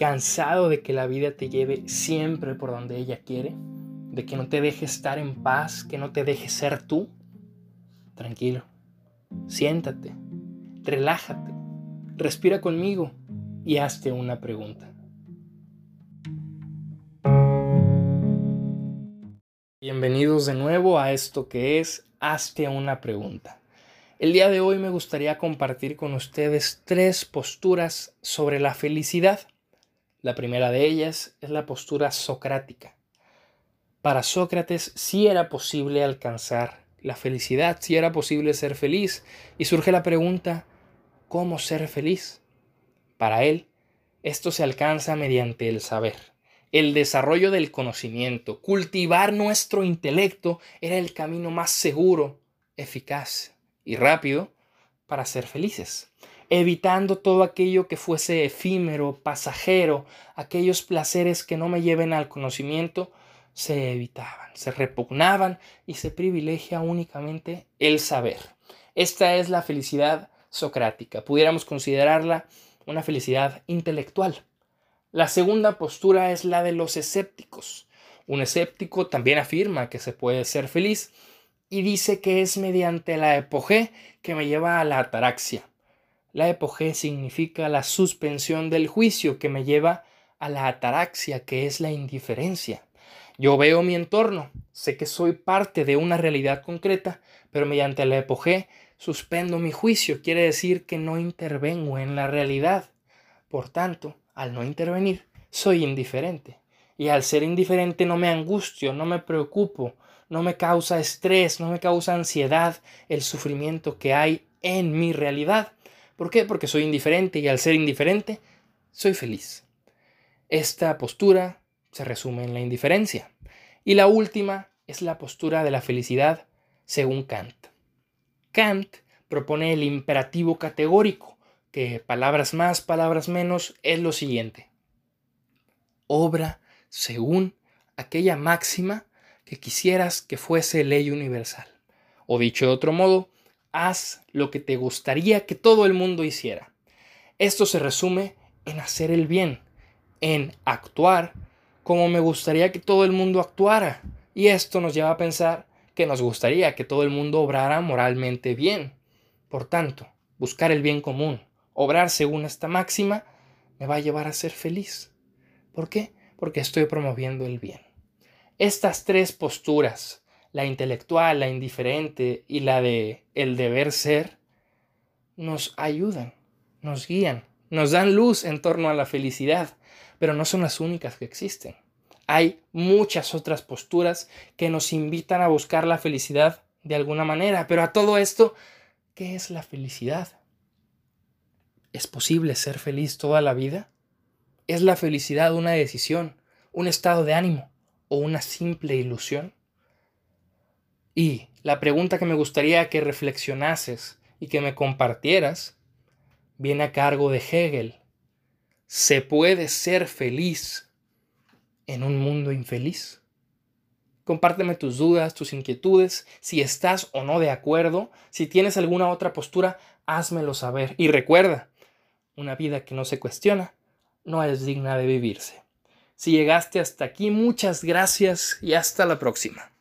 cansado de que la vida te lleve siempre por donde ella quiere, de que no te deje estar en paz, que no te deje ser tú, tranquilo, siéntate, relájate, respira conmigo y hazte una pregunta. Bienvenidos de nuevo a esto que es Hazte una pregunta. El día de hoy me gustaría compartir con ustedes tres posturas sobre la felicidad. La primera de ellas es la postura socrática. Para Sócrates sí era posible alcanzar la felicidad, sí era posible ser feliz, y surge la pregunta, ¿cómo ser feliz? Para él, esto se alcanza mediante el saber, el desarrollo del conocimiento, cultivar nuestro intelecto era el camino más seguro, eficaz y rápido para ser felices, evitando todo aquello que fuese efímero, pasajero, aquellos placeres que no me lleven al conocimiento, se evitaban, se repugnaban y se privilegia únicamente el saber. Esta es la felicidad socrática, pudiéramos considerarla una felicidad intelectual. La segunda postura es la de los escépticos. Un escéptico también afirma que se puede ser feliz, y dice que es mediante la epogé que me lleva a la ataraxia. La epogé significa la suspensión del juicio que me lleva a la ataraxia, que es la indiferencia. Yo veo mi entorno, sé que soy parte de una realidad concreta, pero mediante la epogé suspendo mi juicio, quiere decir que no intervengo en la realidad. Por tanto, al no intervenir, soy indiferente. Y al ser indiferente no me angustio, no me preocupo, no me causa estrés, no me causa ansiedad el sufrimiento que hay en mi realidad. ¿Por qué? Porque soy indiferente y al ser indiferente, soy feliz. Esta postura se resume en la indiferencia. Y la última es la postura de la felicidad según Kant. Kant propone el imperativo categórico, que palabras más, palabras menos, es lo siguiente. Obra según aquella máxima que quisieras que fuese ley universal. O dicho de otro modo, haz lo que te gustaría que todo el mundo hiciera. Esto se resume en hacer el bien, en actuar como me gustaría que todo el mundo actuara. Y esto nos lleva a pensar que nos gustaría que todo el mundo obrara moralmente bien. Por tanto, buscar el bien común, obrar según esta máxima, me va a llevar a ser feliz. ¿Por qué? Porque estoy promoviendo el bien. Estas tres posturas, la intelectual, la indiferente y la de el deber ser, nos ayudan, nos guían, nos dan luz en torno a la felicidad, pero no son las únicas que existen. Hay muchas otras posturas que nos invitan a buscar la felicidad de alguna manera, pero a todo esto, ¿qué es la felicidad? ¿Es posible ser feliz toda la vida? ¿Es la felicidad una decisión, un estado de ánimo? o una simple ilusión? Y la pregunta que me gustaría que reflexionases y que me compartieras viene a cargo de Hegel. ¿Se puede ser feliz en un mundo infeliz? Compárteme tus dudas, tus inquietudes, si estás o no de acuerdo, si tienes alguna otra postura, házmelo saber. Y recuerda, una vida que no se cuestiona no es digna de vivirse. Si llegaste hasta aquí, muchas gracias y hasta la próxima.